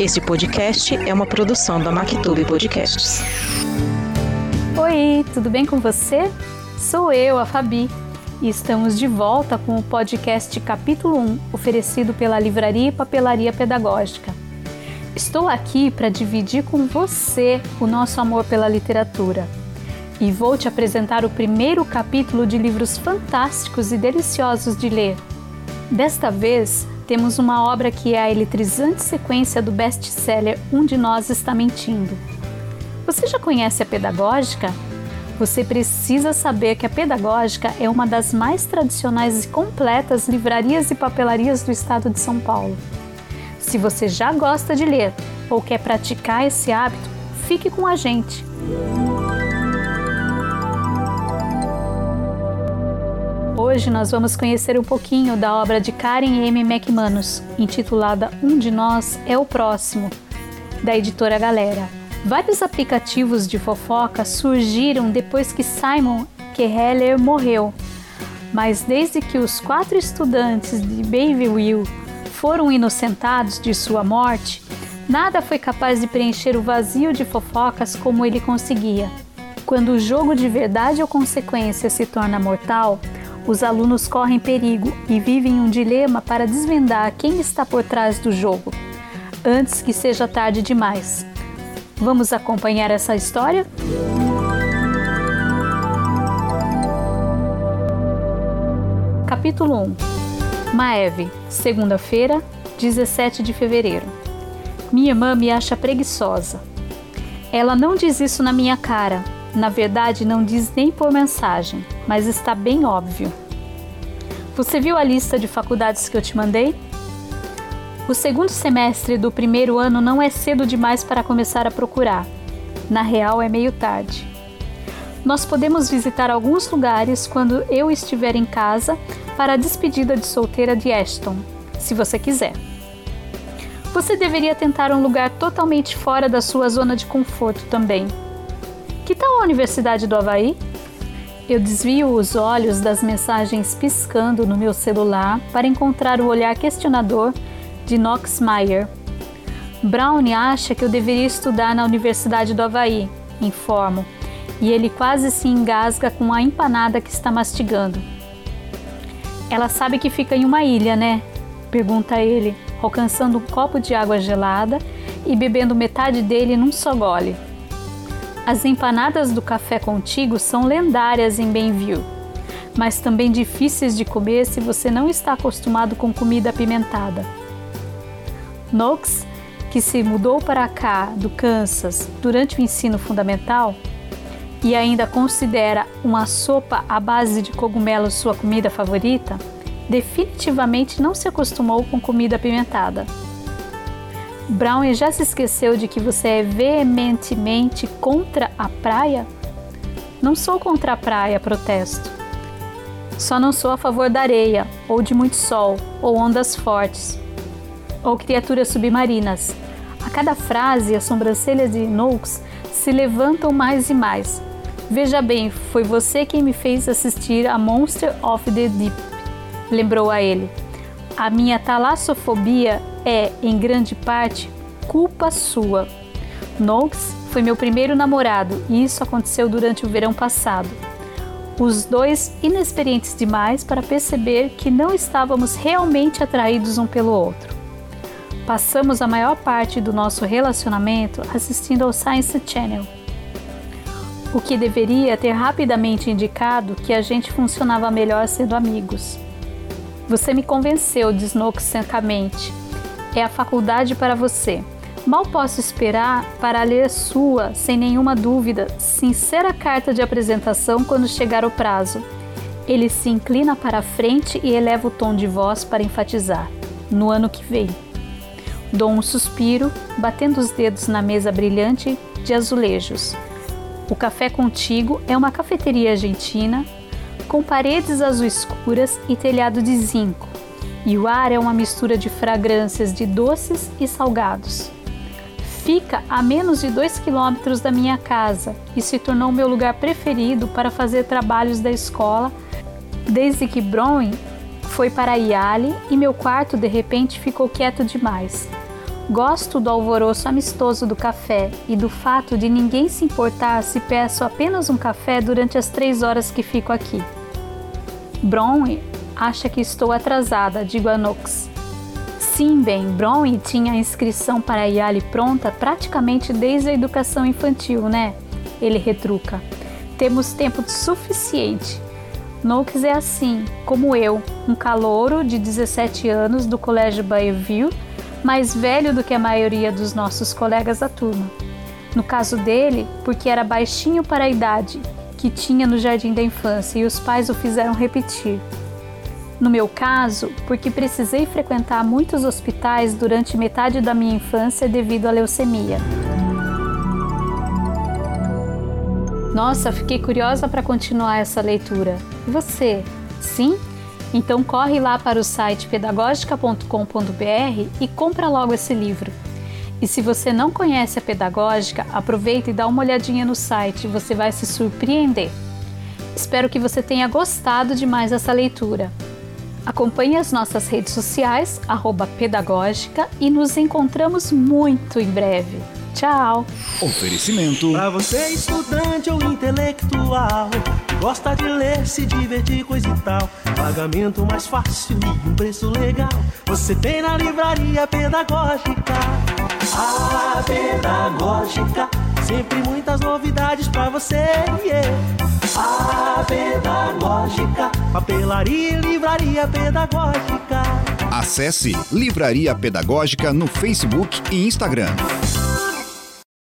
Este podcast é uma produção da Mactube Podcasts. Oi, tudo bem com você? Sou eu, a Fabi, e estamos de volta com o podcast Capítulo 1, oferecido pela Livraria e Papelaria Pedagógica. Estou aqui para dividir com você o nosso amor pela literatura e vou te apresentar o primeiro capítulo de livros fantásticos e deliciosos de ler. Desta vez, temos uma obra que é a eletrizante sequência do best-seller Um de Nós Está Mentindo. Você já conhece a Pedagógica? Você precisa saber que a Pedagógica é uma das mais tradicionais e completas livrarias e papelarias do estado de São Paulo. Se você já gosta de ler ou quer praticar esse hábito, fique com a gente. Hoje nós vamos conhecer um pouquinho da obra de Karen M. McManus, intitulada Um de Nós é o Próximo, da editora Galera. Vários aplicativos de fofoca surgiram depois que Simon Keheller morreu, mas desde que os quatro estudantes de Bayville foram inocentados de sua morte, nada foi capaz de preencher o vazio de fofocas como ele conseguia. Quando o jogo de verdade ou consequência se torna mortal, os alunos correm perigo e vivem um dilema para desvendar quem está por trás do jogo, antes que seja tarde demais. Vamos acompanhar essa história? Capítulo 1 Maeve, segunda-feira, 17 de fevereiro. Minha irmã me acha preguiçosa. Ela não diz isso na minha cara, na verdade, não diz nem por mensagem, mas está bem óbvio. Você viu a lista de faculdades que eu te mandei? O segundo semestre do primeiro ano não é cedo demais para começar a procurar. Na real, é meio tarde. Nós podemos visitar alguns lugares quando eu estiver em casa para a despedida de solteira de Ashton, se você quiser. Você deveria tentar um lugar totalmente fora da sua zona de conforto também. Que tal a Universidade do Havaí? Eu desvio os olhos das mensagens piscando no meu celular para encontrar o olhar questionador de Knox Meyer. Brown acha que eu deveria estudar na Universidade do Havaí, informo, e ele quase se engasga com a empanada que está mastigando. Ela sabe que fica em uma ilha, né? pergunta ele, alcançando um copo de água gelada e bebendo metade dele num só gole. As empanadas do café contigo são lendárias em Benville, mas também difíceis de comer se você não está acostumado com comida apimentada. Knox, que se mudou para cá do Kansas durante o ensino fundamental e ainda considera uma sopa à base de cogumelos sua comida favorita, definitivamente não se acostumou com comida apimentada. Brown já se esqueceu de que você é veementemente contra a praia? Não sou contra a praia, protesto. Só não sou a favor da areia, ou de muito sol, ou ondas fortes, ou criaturas submarinas. A cada frase, as sobrancelhas de Noakes se levantam mais e mais. Veja bem, foi você quem me fez assistir a Monster of the Deep, lembrou a ele. A minha talassofobia é, em grande parte, culpa sua. Noakes foi meu primeiro namorado e isso aconteceu durante o verão passado. Os dois inexperientes demais para perceber que não estávamos realmente atraídos um pelo outro. Passamos a maior parte do nosso relacionamento assistindo ao Science Channel, o que deveria ter rapidamente indicado que a gente funcionava melhor sendo amigos. Você me convenceu, diz Noakes secamente. É a faculdade para você. Mal posso esperar para ler sua, sem nenhuma dúvida, sincera carta de apresentação quando chegar o prazo. Ele se inclina para a frente e eleva o tom de voz para enfatizar: no ano que vem. Dou um suspiro, batendo os dedos na mesa brilhante de azulejos. O Café Contigo é uma cafeteria argentina com paredes azul escuras e telhado de zinco, e o ar é uma mistura de fragrâncias de doces e salgados. Fica a menos de dois quilômetros da minha casa e se tornou meu lugar preferido para fazer trabalhos da escola desde que Brown foi para Yale e meu quarto de repente ficou quieto demais. Gosto do alvoroço amistoso do café e do fato de ninguém se importar se peço apenas um café durante as três horas que fico aqui. Bronwyn acha que estou atrasada, digo a Nox. Sim, bem, Bronwyn tinha a inscrição para a Yale pronta praticamente desde a educação infantil, né? Ele retruca. Temos tempo suficiente. Noakes é assim, como eu, um calouro de 17 anos do Colégio Bayview, mais velho do que a maioria dos nossos colegas da turma. No caso dele, porque era baixinho para a idade que tinha no jardim da infância e os pais o fizeram repetir. No meu caso, porque precisei frequentar muitos hospitais durante metade da minha infância devido à leucemia. Nossa, fiquei curiosa para continuar essa leitura. E você? Sim? Então corre lá para o site pedagogica.com.br e compra logo esse livro. E se você não conhece a Pedagógica, aproveita e dá uma olhadinha no site, você vai se surpreender. Espero que você tenha gostado de mais essa leitura. Acompanhe as nossas redes sociais, Pedagógica, e nos encontramos muito em breve. Tchau! Oferecimento. Pra você, estudante ou intelectual, gosta de ler, se divertir, coisa e tal. Pagamento mais fácil e um preço legal. Você tem na livraria pedagógica. A pedagógica, sempre muitas novidades pra você. Yeah. A pedagógica, papelaria e livraria pedagógica. Acesse Livraria Pedagógica no Facebook e Instagram.